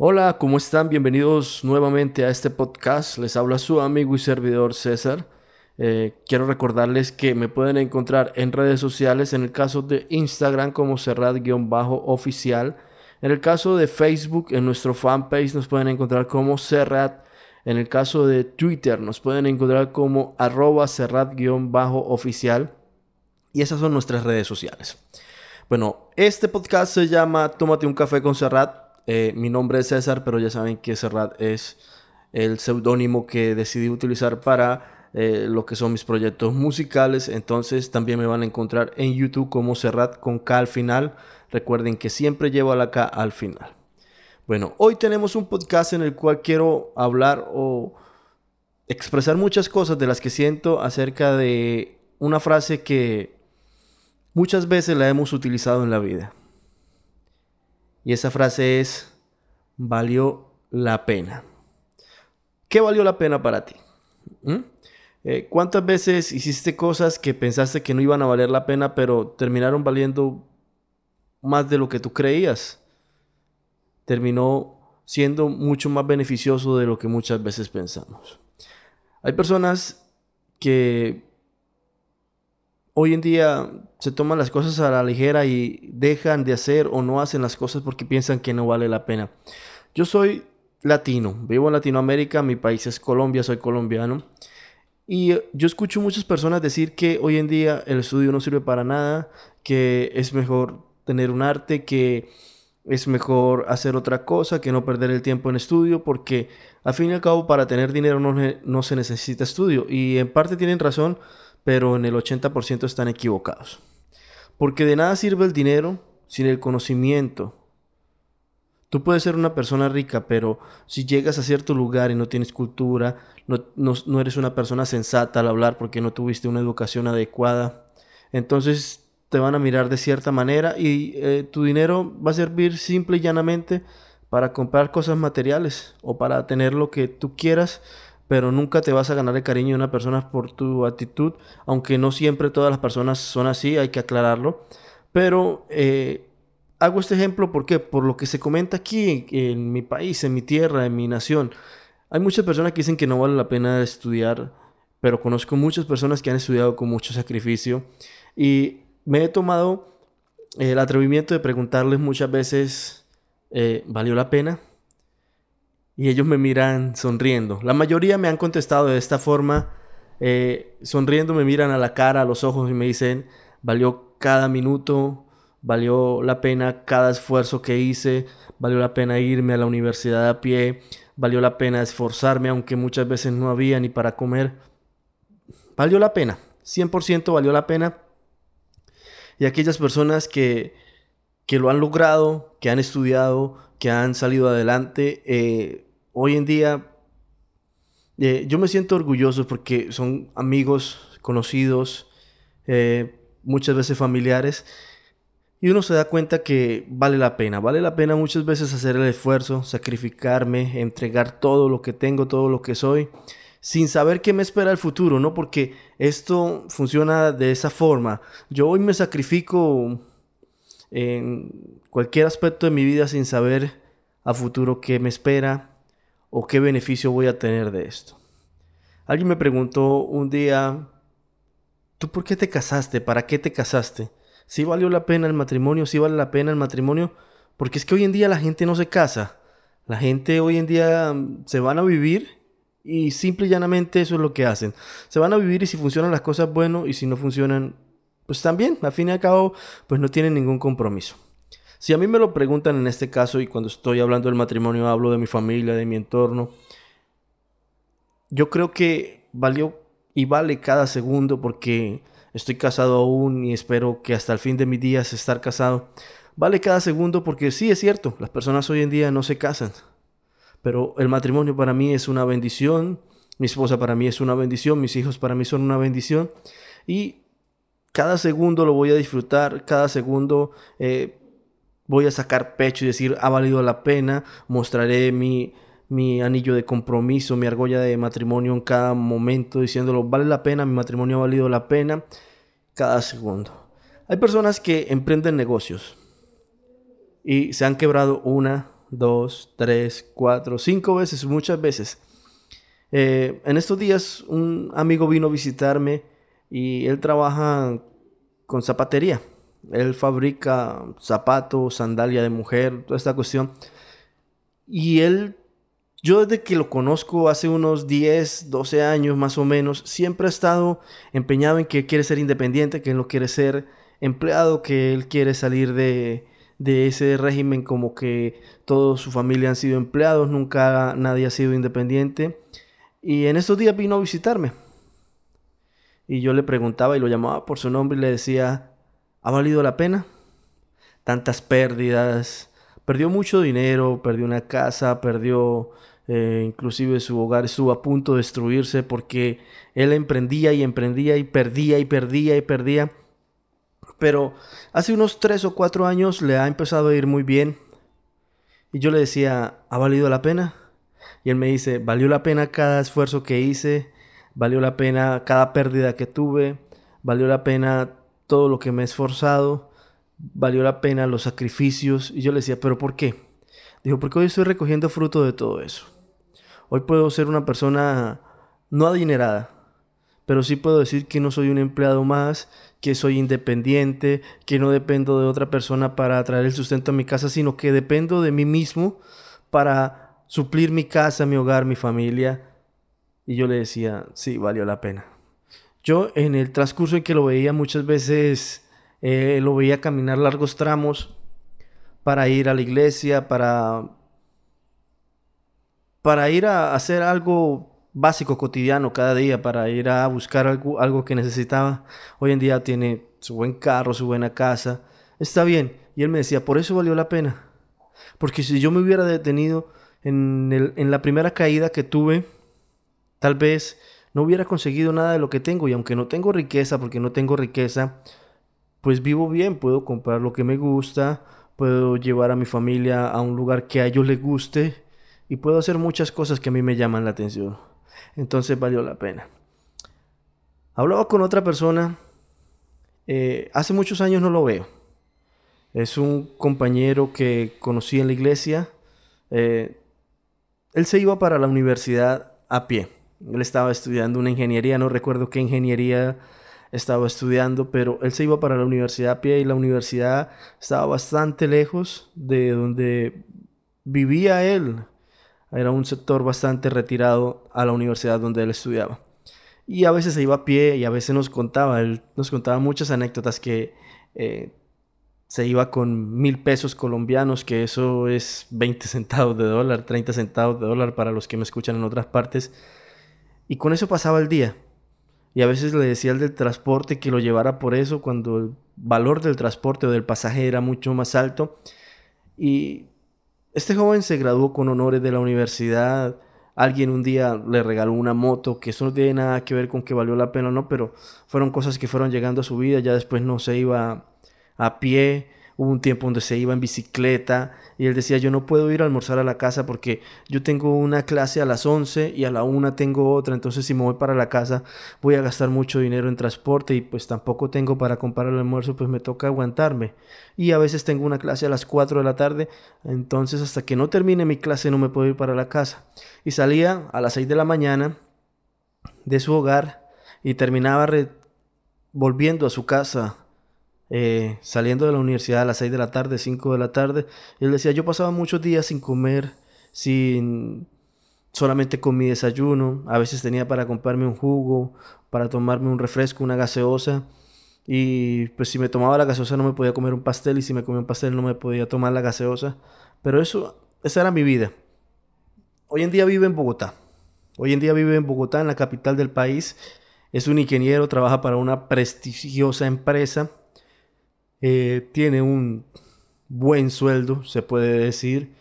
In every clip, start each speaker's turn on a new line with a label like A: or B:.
A: Hola, ¿cómo están? Bienvenidos nuevamente a este podcast. Les habla su amigo y servidor César. Eh, quiero recordarles que me pueden encontrar en redes sociales, en el caso de Instagram como Serrat-oficial. En el caso de Facebook, en nuestro fanpage nos pueden encontrar como Serrat. En el caso de Twitter nos pueden encontrar como arroba Serrat-oficial. Y esas son nuestras redes sociales. Bueno, este podcast se llama Tómate un café con Serrat eh, mi nombre es César, pero ya saben que Serrat es el seudónimo que decidí utilizar para eh, lo que son mis proyectos musicales. Entonces también me van a encontrar en YouTube como Serrat con K al final. Recuerden que siempre llevo la K al final. Bueno, hoy tenemos un podcast en el cual quiero hablar o expresar muchas cosas de las que siento acerca de una frase que muchas veces la hemos utilizado en la vida. Y esa frase es, valió la pena. ¿Qué valió la pena para ti? ¿Mm? Eh, ¿Cuántas veces hiciste cosas que pensaste que no iban a valer la pena, pero terminaron valiendo más de lo que tú creías? Terminó siendo mucho más beneficioso de lo que muchas veces pensamos. Hay personas que hoy en día se toman las cosas a la ligera y dejan de hacer o no hacen las cosas porque piensan que no vale la pena. Yo soy latino, vivo en Latinoamérica, mi país es Colombia, soy colombiano. Y yo escucho muchas personas decir que hoy en día el estudio no sirve para nada, que es mejor tener un arte, que es mejor hacer otra cosa, que no perder el tiempo en estudio, porque al fin y al cabo para tener dinero no, no se necesita estudio. Y en parte tienen razón pero en el 80% están equivocados. Porque de nada sirve el dinero sin el conocimiento. Tú puedes ser una persona rica, pero si llegas a cierto lugar y no tienes cultura, no, eres una persona sensata al hablar porque no tuviste una educación adecuada, entonces te van a mirar de cierta manera y eh, tu dinero va a servir simple y llanamente para comprar cosas materiales o para tener lo que tú quieras pero nunca te vas a ganar el cariño de una persona por tu actitud, aunque no siempre todas las personas son así, hay que aclararlo. Pero eh, hago este ejemplo porque por lo que se comenta aquí en, mi país, en mi tierra, en mi nación, hay muchas personas que dicen que no vale la pena estudiar, pero conozco muchas personas que han estudiado con mucho sacrificio y me he tomado el atrevimiento de preguntarles muchas veces, eh, ¿valió la pena? Y ellos me miran sonriendo. La mayoría me han contestado de esta forma, eh, sonriendo me miran a la cara, a los ojos y me dicen, valió cada minuto, valió la pena cada esfuerzo que hice, valió la pena irme a la universidad a pie, valió la pena esforzarme, aunque muchas veces no había ni para comer. Valió la pena, 100% valió la pena. Y aquellas personas que, que lo han logrado, que han estudiado, que han salido adelante, eh, hoy en día eh, yo me siento orgulloso porque son amigos, conocidos, eh, muchas veces familiares. Y uno se da cuenta que vale la pena, vale la pena muchas veces hacer el esfuerzo, sacrificarme, entregar todo lo que tengo, todo lo que soy, sin saber qué me espera el futuro, ¿no? Porque esto funciona de esa forma. Yo hoy me sacrifico en cualquier aspecto de mi vida sin saber a futuro qué me espera, o qué beneficio voy a tener de esto. Alguien me preguntó un día, ¿tú por qué te casaste? ¿Para qué te casaste? ¿Si valió la pena el matrimonio? ¿Si vale la pena el matrimonio? Porque es que hoy en día la gente no se casa. La gente hoy en día mm, se van a vivir y simple y llanamente eso es lo que hacen. Se van a vivir y si funcionan las cosas, bueno, y si no funcionan, pues también, al fin y al cabo, pues no tienen ningún compromiso. Si a mí me lo preguntan en este caso y cuando estoy hablando del matrimonio hablo de mi familia, de mi entorno, yo creo que valió y vale cada segundo porque estoy casado aún y espero que hasta el fin de mis días estar casado. Vale cada segundo porque sí es cierto, las personas hoy en día no se casan, pero el matrimonio para mí es una bendición, mi esposa para mí es una bendición, mis hijos para mí son una bendición y cada segundo lo voy a disfrutar, cada segundo eh, voy a sacar pecho y decir, ha valido la pena, mostraré mi, mi anillo de compromiso, mi argolla de matrimonio en cada momento, diciéndolo, vale la pena, mi matrimonio ha valido la pena, cada segundo. Hay personas que emprenden negocios y se han quebrado una, dos, tres, cuatro, cinco veces, muchas veces. Eh, en estos días un amigo vino a visitarme y él trabaja con zapatería. Él fabrica zapatos, sandalia de mujer, toda esta cuestión. Y él, yo desde que lo conozco hace unos 10, 12 años más o menos, siempre ha estado empeñado en que quiere ser independiente, que no quiere ser empleado, que él quiere salir de, de ese régimen como que toda su familia han sido empleados, nunca nadie ha sido independiente. Y en estos días vino a visitarme. Y yo le preguntaba y lo llamaba por su nombre y le decía, ¿ha valido la pena? Tantas pérdidas. Perdió mucho dinero, perdió una casa, perdió eh, inclusive su hogar estuvo a punto de destruirse porque él emprendía y emprendía y perdía y perdía y perdía. Pero hace unos tres o cuatro años le ha empezado a ir muy bien. Y yo le decía, ¿ha valido la pena? Y él me dice, valió la pena cada esfuerzo que hice, valió la pena cada pérdida que tuve, valió la pena todo lo que me he esforzado, valió la pena los sacrificios. Y yo le decía, ¿pero por qué? Dijo, porque hoy estoy recogiendo fruto de todo eso. Hoy puedo ser una persona no adinerada, pero sí puedo decir que no soy un empleado más, que soy independiente, que no dependo de otra persona para traer el sustento a mi casa, sino que dependo de mí mismo para suplir mi casa, mi hogar, mi familia. Y yo le decía, sí, valió la pena. Yo en el transcurso en que lo veía muchas veces, eh, lo veía caminar largos tramos para ir a la iglesia, para, para ir a hacer algo básico, cotidiano, cada día para ir a buscar algo, algo que necesitaba. Hoy en día tiene su buen carro, su buena casa. Está bien. Y él me decía, por eso valió la pena. Porque si yo me hubiera detenido en, el, en la primera caída que tuve, tal vez no hubiera conseguido nada de lo que tengo. Y aunque no tengo riqueza, porque no tengo riqueza, pues vivo bien, puedo comprar lo que me gusta, puedo llevar a mi familia a un lugar que a ellos les guste y puedo hacer muchas cosas que a mí me llaman la atención entonces valió la pena. Hablaba con otra persona, eh, hace muchos años no lo veo. Es un compañero que conocí en la iglesia. Eh, él se iba para la universidad a pie. Él estaba estudiando una ingeniería, no recuerdo qué ingeniería estaba estudiando, pero él se iba para la universidad a pie y la universidad estaba bastante lejos de donde vivía él. Era un sector bastante retirado a la universidad donde él estudiaba. Y a veces se iba a pie y a veces nos contaba, él nos contaba muchas anécdotas que eh, se iba con mil pesos colombianos, que eso es 20 centavos de dólar, 30 centavos de dólar para los que me escuchan en otras partes. Y con eso pasaba el día. Y a veces le decía al del transporte que lo llevara por eso cuando el valor del transporte o del pasaje era mucho más alto. Y este joven se graduó con honores de la universidad. Alguien un día le regaló una moto, que eso no tiene nada que ver con que valió la pena o no, pero fueron cosas que fueron llegando a su vida. Ya después no se iba a pie, Hubo un tiempo donde se iba en bicicleta y él decía, yo no puedo ir a almorzar a la casa porque yo tengo una clase a las 11 y a la 1 tengo otra, entonces si me voy para la casa voy a gastar mucho dinero en transporte y pues tampoco tengo para comprar el almuerzo, pues me toca aguantarme. Y a veces tengo una clase a las 4 de la tarde, entonces hasta que no termine mi clase no me puedo ir para la casa. Y salía a las 6 de la mañana de su hogar y terminaba volviendo a su casa eh, saliendo de la universidad a las 6 de la tarde, 5 de la tarde. Él decía, yo pasaba muchos días sin comer, sin solamente con mi desayuno. A veces tenía para comprarme un jugo, para tomarme un refresco, una gaseosa. Y pues si me tomaba la gaseosa no me podía comer un pastel y si me comía un pastel no me podía tomar la gaseosa. Pero eso, esa era mi vida. Hoy en día vive en Bogotá. Hoy en día vive en Bogotá, en la capital del país. Es un ingeniero, trabaja para una prestigiosa empresa eh, tiene un buen sueldo, se puede decir.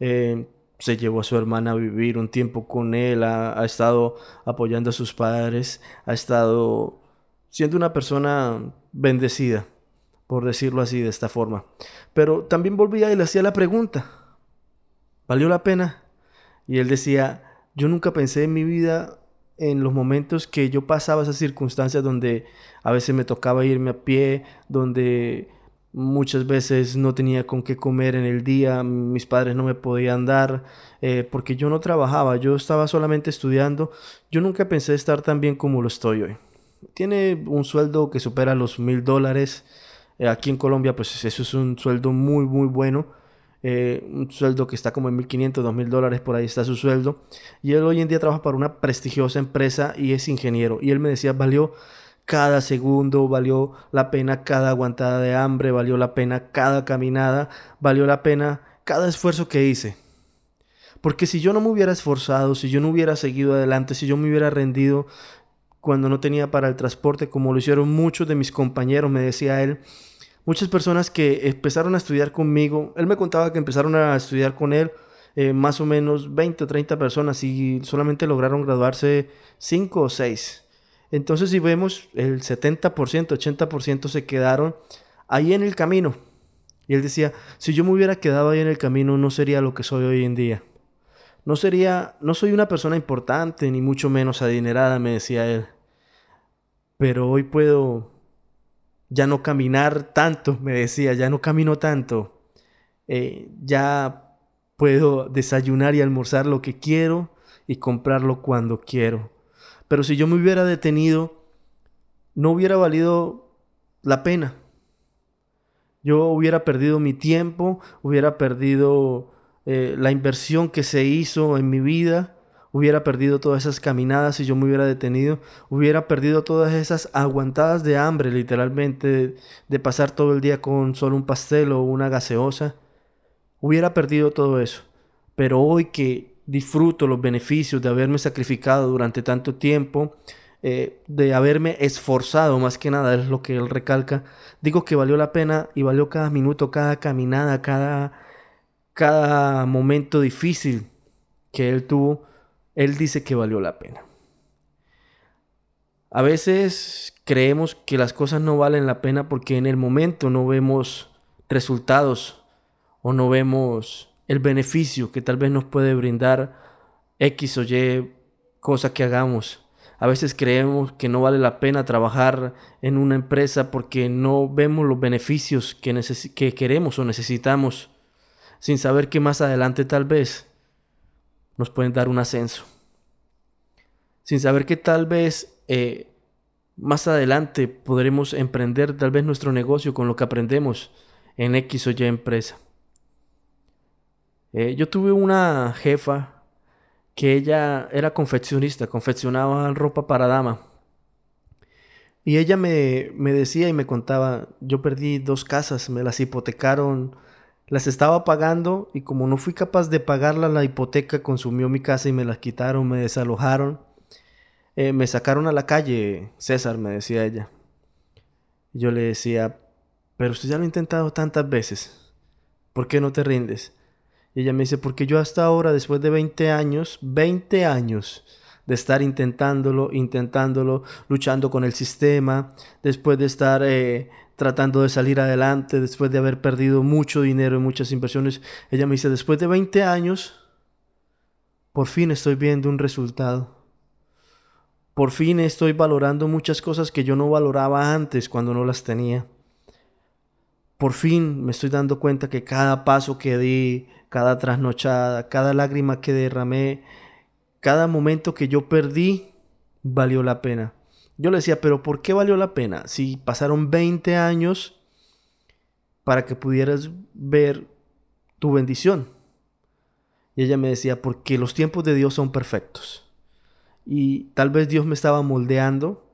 A: Eh, se llevó a su hermana a vivir un tiempo con él, ha, ha, estado apoyando a sus padres, ha estado siendo una persona bendecida, por decirlo así, de esta forma. Pero también volvía y le hacía la pregunta, ¿valió la pena? Y él decía, yo nunca pensé en mi vida en los momentos que yo pasaba esas circunstancias donde a veces me tocaba irme a pie, donde Muchas veces no tenía con qué comer en el día, mis padres no me podían dar, eh, porque yo no trabajaba, yo estaba solamente estudiando. Yo nunca pensé estar tan bien como lo estoy hoy. Tiene un sueldo que supera los mil dólares. Eh, aquí en Colombia, pues eso es un sueldo muy, muy bueno. Eh, un sueldo que está como en 1.500, 2.000 dólares, por ahí está su sueldo. Y él hoy en día trabaja para una prestigiosa empresa y es ingeniero. Y él me decía, valió cada segundo, valió la pena cada aguantada de hambre, valió la pena cada caminada, valió la pena cada esfuerzo que hice. Porque si yo no me hubiera esforzado, si yo no hubiera seguido adelante, si yo me hubiera rendido cuando no tenía para el transporte, como lo hicieron muchos de mis compañeros, me decía él, muchas personas que empezaron a estudiar conmigo, él me contaba que empezaron a estudiar con él eh, más o menos 20 o 30 personas y solamente lograron graduarse 5 o 6. Entonces si vemos, el 70%, 80% se quedaron ahí en el camino. Y él decía, si yo me hubiera quedado ahí en el camino, no sería lo que soy hoy en día. No sería, no soy una persona importante, ni mucho menos adinerada, me decía él. Pero hoy puedo ya no caminar tanto, me decía, ya no camino tanto. Eh, ya puedo desayunar y almorzar lo que quiero y comprarlo cuando quiero. Pero si yo me hubiera detenido, no hubiera valido la pena. Yo hubiera perdido mi tiempo, hubiera perdido eh, la inversión que se hizo en mi vida, hubiera perdido todas esas caminadas si yo me hubiera detenido, hubiera perdido todas esas aguantadas de hambre, literalmente, de, pasar todo el día con solo un pastel o una gaseosa. Hubiera perdido todo eso. Pero hoy que disfruto los beneficios de haberme sacrificado durante tanto tiempo, eh, de haberme esforzado más que nada, es lo que él recalca. Digo que valió la pena y valió cada minuto, cada caminada, cada, cada momento difícil que él tuvo. Él dice que valió la pena. A veces creemos que las cosas no valen la pena porque en el momento no vemos resultados o no vemos el beneficio que tal vez nos puede brindar X o Y cosa que hagamos. A veces creemos que no vale la pena trabajar en una empresa porque no vemos los beneficios que, que queremos o necesitamos, sin saber que más adelante tal vez nos pueden dar un ascenso. Sin saber que tal vez eh, más adelante podremos emprender tal vez nuestro negocio con lo que aprendemos en X o Y empresa. Eh, yo tuve una jefa que ella era confeccionista, confeccionaba ropa para dama. Y ella me, me, decía y me contaba, yo perdí dos casas, me las hipotecaron, las estaba pagando y como no fui capaz de pagarla, la hipoteca consumió mi casa y me las quitaron, me desalojaron, eh, me sacaron a la calle, César, me decía ella. Yo le decía, pero usted ya lo ha intentado tantas veces, ¿por qué no te rindes? Y ella me dice, porque yo hasta ahora, después de 20 años, 20 años de estar intentándolo, intentándolo, luchando con el sistema, después de estar eh, tratando de salir adelante, después de haber perdido mucho dinero en muchas inversiones, ella me dice, después de 20 años, por fin estoy viendo un resultado. Por fin estoy valorando muchas cosas que yo no valoraba antes cuando no las tenía. Por fin me estoy dando cuenta que cada paso que di, cada trasnochada, cada lágrima que derramé, cada momento que yo perdí, valió la pena. Yo le decía, pero ¿por qué valió la pena? Si pasaron 20 años para que pudieras ver tu bendición. Y ella me decía, porque los tiempos de Dios son perfectos. Y tal vez Dios me estaba moldeando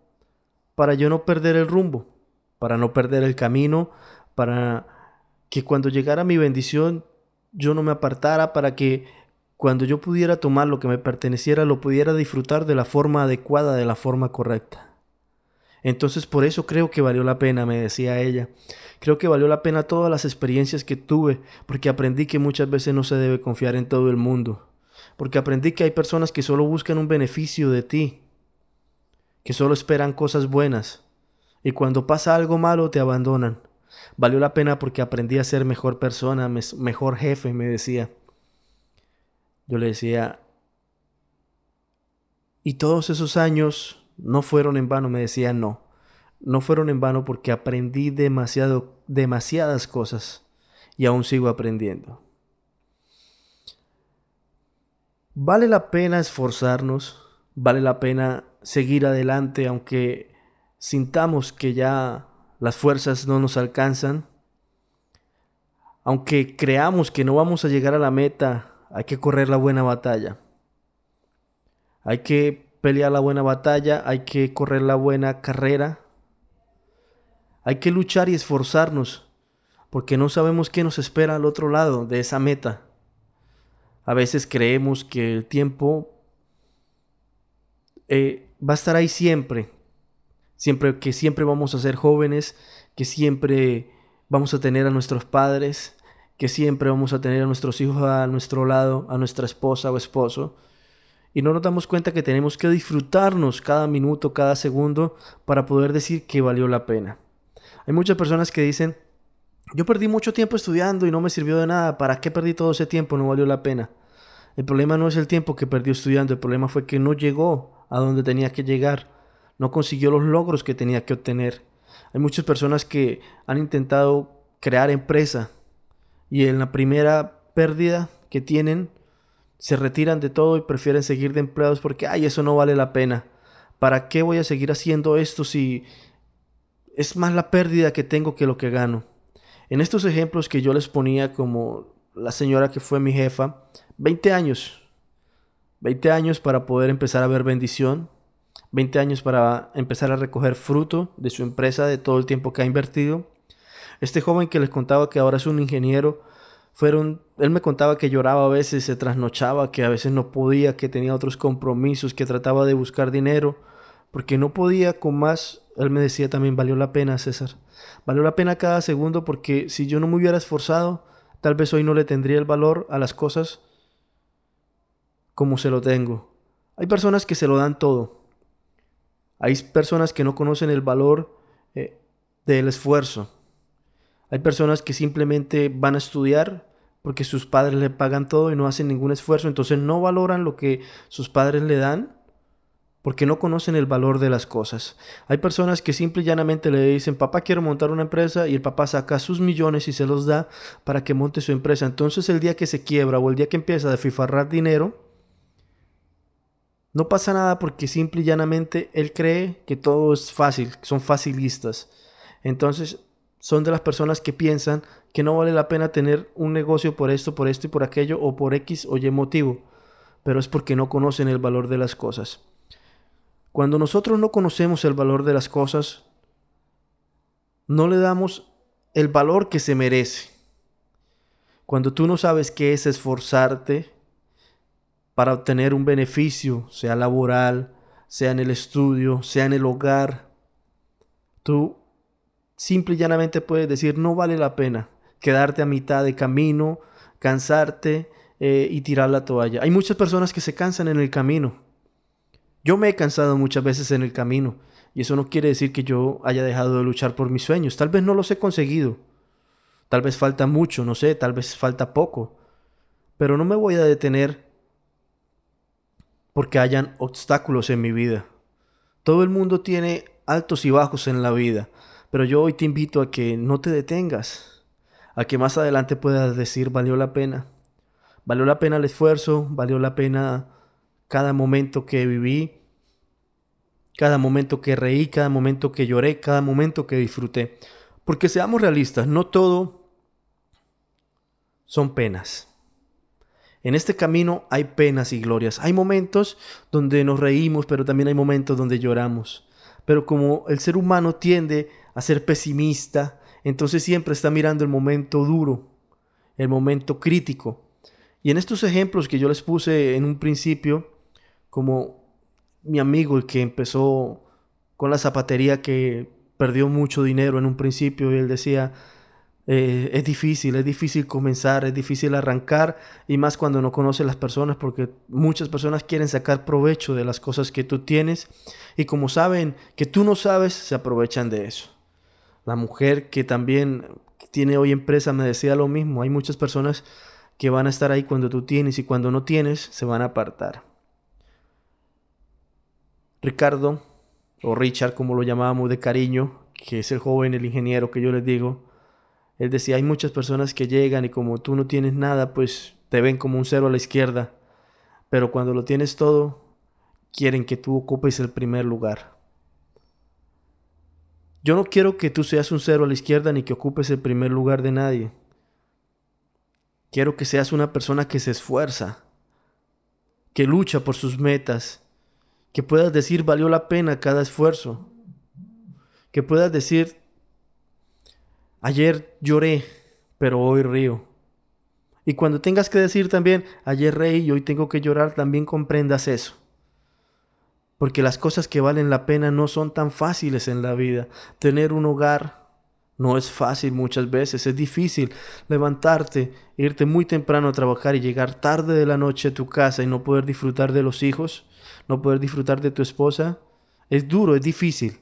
A: para yo no perder el rumbo, para no perder el camino, para que cuando llegara mi bendición yo no me apartara para que cuando yo pudiera tomar lo que me perteneciera lo pudiera disfrutar de la forma adecuada, de la forma correcta. Entonces por eso creo que valió la pena, me decía ella. Creo que valió la pena todas las experiencias que tuve, porque aprendí que muchas veces no se debe confiar en todo el mundo, porque aprendí que hay personas que solo buscan un beneficio de ti, que solo esperan cosas buenas, y cuando pasa algo malo te abandonan. Valió la pena porque aprendí a ser mejor persona, mejor jefe, me decía. Yo le decía, y todos esos años no fueron en vano, me decía, no. no fueron en vano porque aprendí demasiado, demasiadas cosas y aún sigo aprendiendo. Vale la pena esforzarnos, vale la pena seguir adelante aunque sintamos que ya las fuerzas no nos alcanzan. Aunque creamos que no vamos a llegar a la meta, hay que correr la buena batalla. Hay que pelear la buena batalla, hay que correr la buena carrera. Hay que luchar y esforzarnos, porque no sabemos qué nos espera al otro lado de esa meta. A veces creemos que el tiempo eh, va a estar ahí siempre, siempre que siempre vamos a ser jóvenes, que siempre vamos a tener a nuestros padres, que siempre vamos a tener a nuestros hijos a nuestro lado, a nuestra esposa o esposo. Y no nos damos cuenta que tenemos que disfrutarnos cada minuto, cada segundo, para poder decir que valió la pena. Hay muchas personas que dicen, yo perdí mucho tiempo estudiando y no me sirvió de nada, ¿para qué perdí todo ese tiempo? No valió la pena. El problema no es el tiempo que perdió estudiando, el problema fue que no llegó a donde tenía que llegar, no consiguió los logros que tenía que obtener. Hay muchas personas que han intentado crear empresa y en la primera pérdida que tienen se retiran de todo y prefieren seguir de empleados porque, ay, eso no vale la pena. ¿Para qué voy a seguir haciendo esto si es más la pérdida que tengo que lo que gano? En estos ejemplos que yo les ponía como la señora que fue mi jefa, 20 años. 20 años para poder empezar a ver bendición. 20 años para empezar a recoger fruto de su empresa, de todo el tiempo que ha invertido. Este joven que les contaba que ahora es un ingeniero, fueron, él me contaba que lloraba a veces, se trasnochaba, que a veces no podía, que tenía otros compromisos, que trataba de buscar dinero, porque no podía con más. Él me decía también, valió la pena, César. Valió la pena cada segundo porque si yo no me hubiera esforzado, tal vez hoy no le tendría el valor a las cosas como se lo tengo. Hay personas que se lo dan todo. Hay personas que no conocen el valor eh, del esfuerzo. Hay personas que simplemente van a estudiar porque sus padres le pagan todo y no hacen ningún esfuerzo, entonces no valoran lo que sus padres le dan porque no conocen el valor de las cosas. Hay personas que simple y llanamente le dicen, papá quiero montar una empresa y el papá saca sus millones y se los da para que monte su empresa. Entonces el día que se quiebra o el día que empieza a desfifarrar dinero, no pasa nada porque simple y llanamente él cree que todo es fácil, que son facilistas. Entonces son de las personas que piensan que no vale la pena tener un negocio por esto, por esto y por aquello, o por X o Y motivo, pero es porque no conocen el valor de las cosas. Cuando nosotros no conocemos el valor de las cosas, no le damos el valor que se merece. Cuando tú no sabes qué es esforzarte para obtener un beneficio, sea laboral, sea en el estudio, sea en el hogar, tú simple y llanamente puedes decir no vale la pena quedarte a mitad de camino, cansarte eh, y tirar la toalla. Hay muchas personas que se cansan en el camino. Yo me he cansado muchas veces en el camino y eso no quiere decir que yo haya dejado de luchar por mis sueños. Tal vez no los he conseguido. Tal vez falta mucho, no sé, tal vez falta poco. Pero no me voy a detener porque hayan obstáculos en mi vida. Todo el mundo tiene altos y bajos en la vida. Pero yo hoy te invito a que no te detengas, a que más adelante puedas decir, valió la pena. Valió la pena el esfuerzo, valió la pena cada momento que viví, cada momento que reí, cada momento que lloré, cada momento que disfruté. Porque seamos realistas, no todo son penas. En este camino hay penas y glorias. Hay momentos donde nos reímos, pero también hay momentos donde lloramos. Pero como el ser humano tiende a ser pesimista, entonces siempre está mirando el momento duro, el momento crítico. Y en estos ejemplos que yo les puse en un principio, como mi amigo, el que empezó con la zapatería, que perdió mucho dinero en un principio, y él decía, eh, es difícil, es difícil comenzar, es difícil arrancar y más cuando no conoces las personas porque muchas personas quieren sacar provecho de las cosas que tú tienes y como saben que tú no sabes, se aprovechan de eso. La mujer que también tiene hoy empresa me decía lo mismo, hay muchas personas que van a estar ahí cuando tú tienes y cuando no tienes se van a apartar. Ricardo, o Richard como lo llamábamos de cariño, que es el joven, el ingeniero que yo les digo, él decía, hay muchas personas que llegan y como tú no tienes nada, pues te ven como un cero a la izquierda, pero cuando lo tienes todo, quieren que tú ocupes el primer lugar. Yo no quiero que tú seas un cero a la izquierda ni que ocupes el primer lugar de nadie. Quiero que seas una persona que se esfuerza, que lucha por sus metas, que puedas decir valió la pena cada esfuerzo, que puedas decir ayer lloré, pero hoy río. Y cuando tengas que decir también ayer reí y hoy tengo que llorar, también comprendas eso. Porque las cosas que valen la pena no son tan fáciles en la vida. Tener un hogar no es fácil muchas veces, es difícil levantarte, irte muy temprano a trabajar y llegar tarde de la noche a tu casa y no poder disfrutar de los hijos, no poder disfrutar de tu esposa. Es duro, es difícil.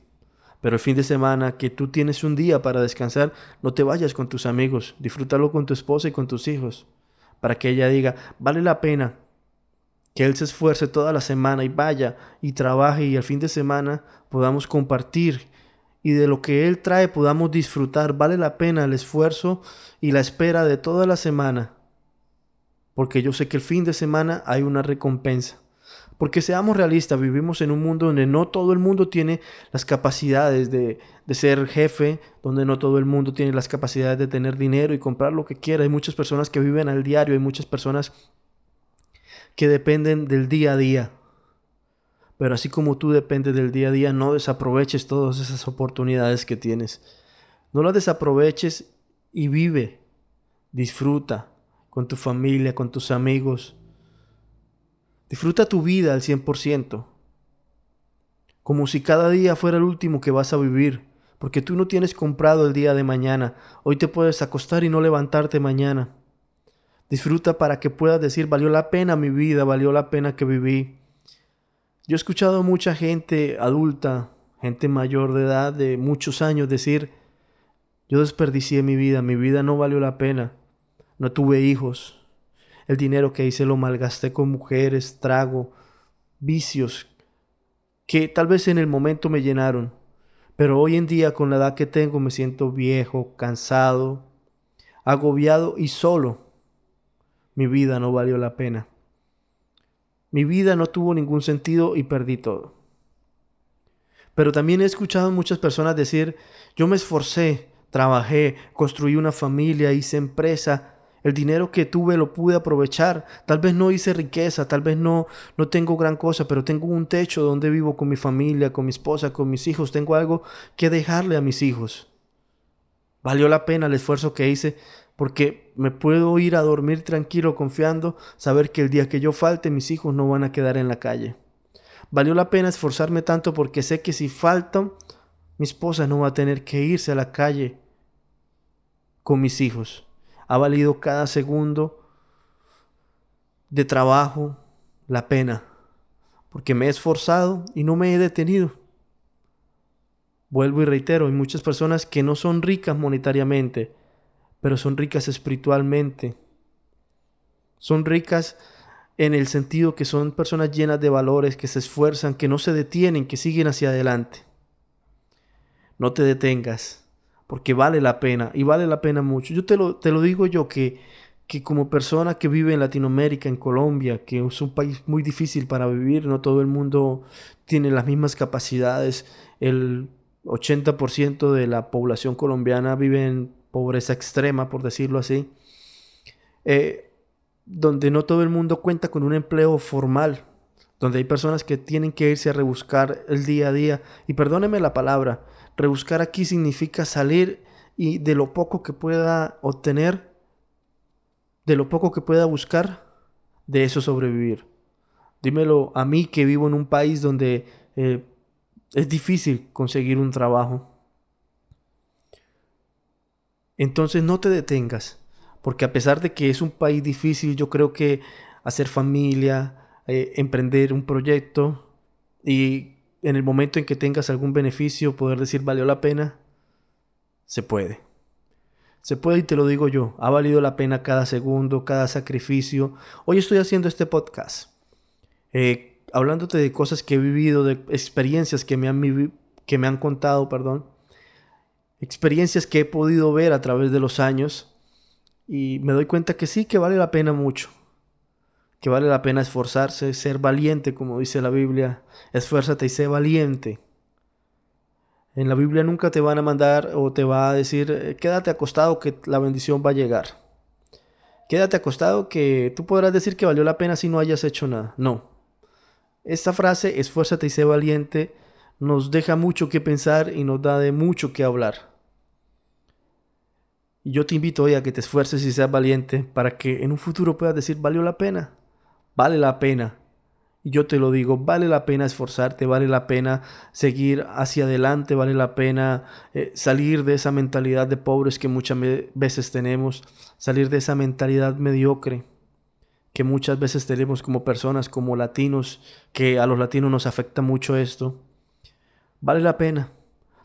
A: Pero el fin de semana que tú tienes un día para descansar, no te vayas con tus amigos, disfrútalo con tu esposa y con tus hijos, para que ella diga, vale la pena que él se esfuerce toda la semana y vaya y trabaje y el fin de semana podamos compartir y de lo que Él trae podamos disfrutar. Vale la pena el esfuerzo y la espera de toda la semana. Porque yo sé que el fin de semana hay una recompensa. Porque seamos realistas, vivimos en un mundo donde no todo el mundo tiene las capacidades de, de, ser jefe, donde no todo el mundo tiene las capacidades de tener dinero y comprar lo que quiera. Hay muchas personas que viven al diario, hay muchas personas que dependen del día a día. Pero así como tú dependes del día a día, no desaproveches todas esas oportunidades que tienes. No las desaproveches y vive, disfruta con tu familia, con tus amigos. Disfruta tu vida al 100%. Como si cada día fuera el último que vas a vivir. Porque tú no tienes comprado el día de mañana. Hoy te puedes acostar y no levantarte mañana. Disfruta para que puedas decir, valió la pena mi vida, valió la pena que viví. Yo he escuchado a mucha gente adulta, gente mayor de edad, de muchos años, decir, yo desperdicié mi vida, mi vida no valió la pena, no tuve hijos, el dinero que hice lo malgasté con mujeres, trago, vicios, que tal vez en el momento me llenaron, pero hoy en día con la edad que tengo me siento viejo, cansado, agobiado y solo. Mi vida no valió la pena. Mi vida no tuvo ningún sentido y perdí todo. Pero también he escuchado a muchas personas decir, yo me esforcé, trabajé, construí una familia, hice empresa, el dinero que tuve lo pude aprovechar. Tal vez no hice riqueza, tal vez no, no tengo gran cosa, pero tengo un techo donde vivo con mi familia, con mi esposa, con mis hijos. Tengo algo que dejarle a mis hijos. Valió la pena el esfuerzo que hice porque me puedo ir a dormir tranquilo confiando, saber que el día que yo falte mis hijos no van a quedar en la calle. Valió la pena esforzarme tanto porque sé que si falto, mi esposa no va a tener que irse a la calle con mis hijos. Ha valido cada segundo de trabajo la pena, porque me he esforzado y no me he detenido. Vuelvo y reitero, hay muchas personas que no son ricas monetariamente, pero son ricas espiritualmente. Son ricas en el sentido que son personas llenas de valores, que se esfuerzan, que no se detienen, que siguen hacia adelante. No te detengas, porque vale la pena, y vale la pena mucho. Yo te lo, te lo digo yo que, que como persona que vive en Latinoamérica, en Colombia, que es un país muy difícil para vivir, no todo el mundo tiene las mismas capacidades, el 80% de la población colombiana vive en pobreza extrema, por decirlo así, eh, donde no todo el mundo cuenta con un empleo formal, donde hay personas que tienen que irse a rebuscar el día a día. Y perdóneme la palabra, rebuscar aquí significa salir y de lo poco que pueda obtener, de lo poco que pueda buscar, de eso sobrevivir. Dímelo a mí que vivo en un país donde eh, es difícil conseguir un trabajo. Entonces no te detengas, porque a pesar de que es un país difícil, yo creo que hacer familia, eh, emprender un proyecto y en el momento en que tengas algún beneficio poder decir valió la pena, se puede. Se puede y te lo digo yo, ha valido la pena cada segundo, cada sacrificio. Hoy estoy haciendo este podcast. Eh, hablándote de cosas que he vivido, de experiencias que me han, que me han contado, perdón, experiencias que he podido ver a través de los años y me doy cuenta que sí, que vale la pena mucho, que vale la pena esforzarse, ser valiente, como dice la Biblia, esfuérzate y sé valiente. En la Biblia nunca te van a mandar o te va a decir, eh, quédate acostado que la bendición va a llegar. Quédate acostado que tú podrás decir que valió la pena si no hayas hecho nada. No. Esta frase, esfuérzate y sé valiente, nos deja mucho que pensar y nos da de mucho que hablar. Y yo te invito hoy a que te esfuerces y seas valiente para que en un futuro puedas decir, valió la pena. Vale la pena. Y yo te lo digo, vale la pena esforzarte, vale la pena seguir hacia adelante, vale la pena eh, salir de esa mentalidad de pobres que muchas veces tenemos, salir de esa mentalidad mediocre que muchas veces tenemos como personas, como latinos, que a los latinos nos afecta mucho esto. Vale la pena.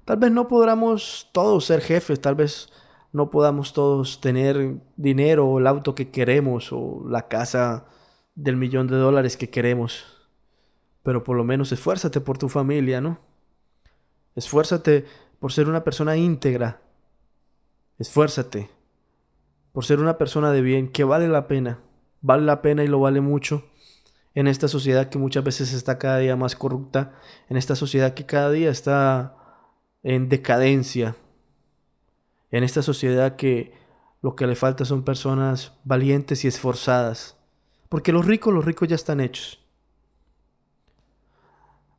A: Tal vez no podamos todos ser jefes, tal vez no podamos todos tener dinero o el auto que queremos o la casa del millón de dólares que queremos. Pero por lo menos esfuérzate por tu familia, ¿no? Esfuérzate por ser una persona íntegra. Esfuérzate por ser una persona de bien que vale la pena. Vale la pena y lo vale mucho en esta sociedad que muchas veces está cada día más corrupta, en esta sociedad que cada día está en decadencia, en esta sociedad que lo que le falta son personas valientes y esforzadas porque los ricos, los ricos ya están hechos.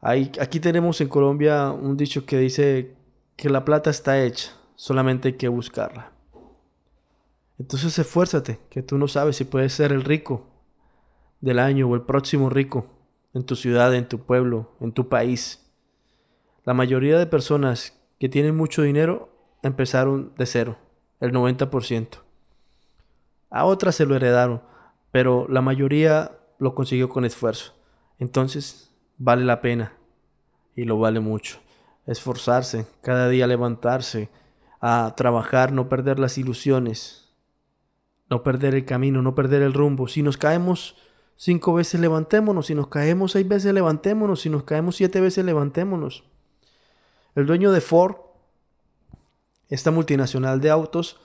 A: aquí tenemos en Colombia un dicho que dice que la plata está hecha, solamente hay que buscarla. Entonces esfuérzate, que tú no sabes si puedes ser el rico del año o el próximo rico en tu ciudad, en tu pueblo, en tu país. La mayoría de personas que tienen mucho dinero empezaron de cero, el 90%. A otras se lo heredaron pero la mayoría lo consiguió con esfuerzo. Entonces, vale la pena y lo vale mucho. Esforzarse, cada día levantarse, a trabajar, no perder las ilusiones, no perder el camino, no perder el rumbo. Si nos caemos cinco veces, levantémonos. Si nos caemos seis veces, levantémonos. Si nos caemos siete veces, levantémonos. El dueño de Ford, esta multinacional de autos,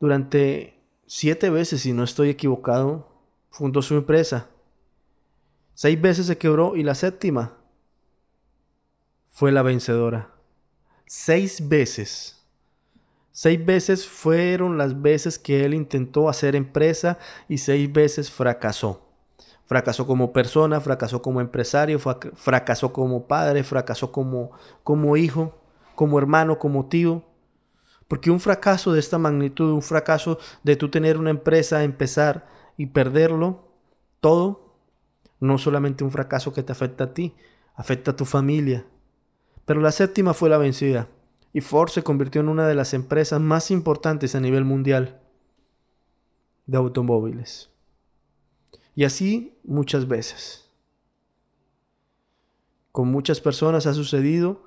A: durante siete veces, si no estoy equivocado, fundó su empresa. Seis veces se quebró y la séptima fue la vencedora. Seis veces. Seis veces fueron las veces que él intentó hacer empresa y seis veces fracasó. Fracasó como persona, fracasó como empresario, fracasó como padre, fracasó como, como hijo, como hermano, como tío. Porque un fracaso de esta magnitud, un fracaso de tú tener una empresa, empezar y perderlo todo, no solamente un fracaso que te afecta a ti, afecta a tu familia. Pero la séptima fue la vencida y Ford se convirtió en una de las empresas más importantes a nivel mundial de automóviles. Y así muchas veces. Con muchas personas ha sucedido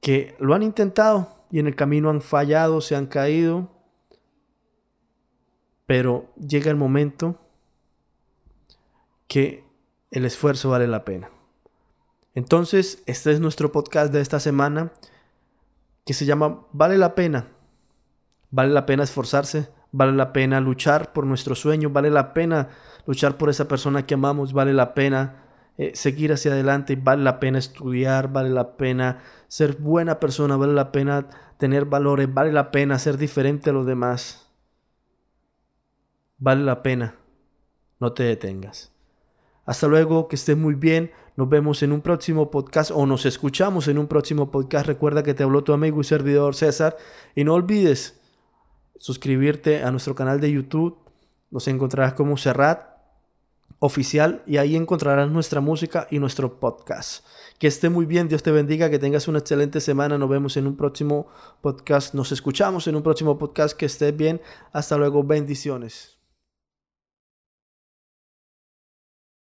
A: que lo han intentado y en el camino han fallado, se han caído, pero llega el momento que el esfuerzo vale la pena. Entonces, este es nuestro podcast de esta semana que se llama Vale la pena. Vale la pena esforzarse, vale la pena luchar por nuestro sueño, vale la pena luchar por esa persona que amamos, vale la pena eh, seguir hacia adelante, vale la pena estudiar, vale la pena ser buena persona, vale la pena tener valores, vale la pena ser diferente a los demás vale la pena. No te detengas. Hasta luego, que estés muy bien. Nos vemos en un próximo podcast o nos escuchamos en un próximo podcast. Recuerda que te habló tu amigo y servidor César. Y no olvides suscribirte a nuestro canal de YouTube. Nos encontrarás como Serrat oficial y ahí encontrarás nuestra música y nuestro podcast. Que esté muy bien, Dios te bendiga, que tengas una excelente semana. Nos vemos en un próximo podcast. Nos escuchamos en un próximo podcast. Que estés bien. Hasta luego, bendiciones.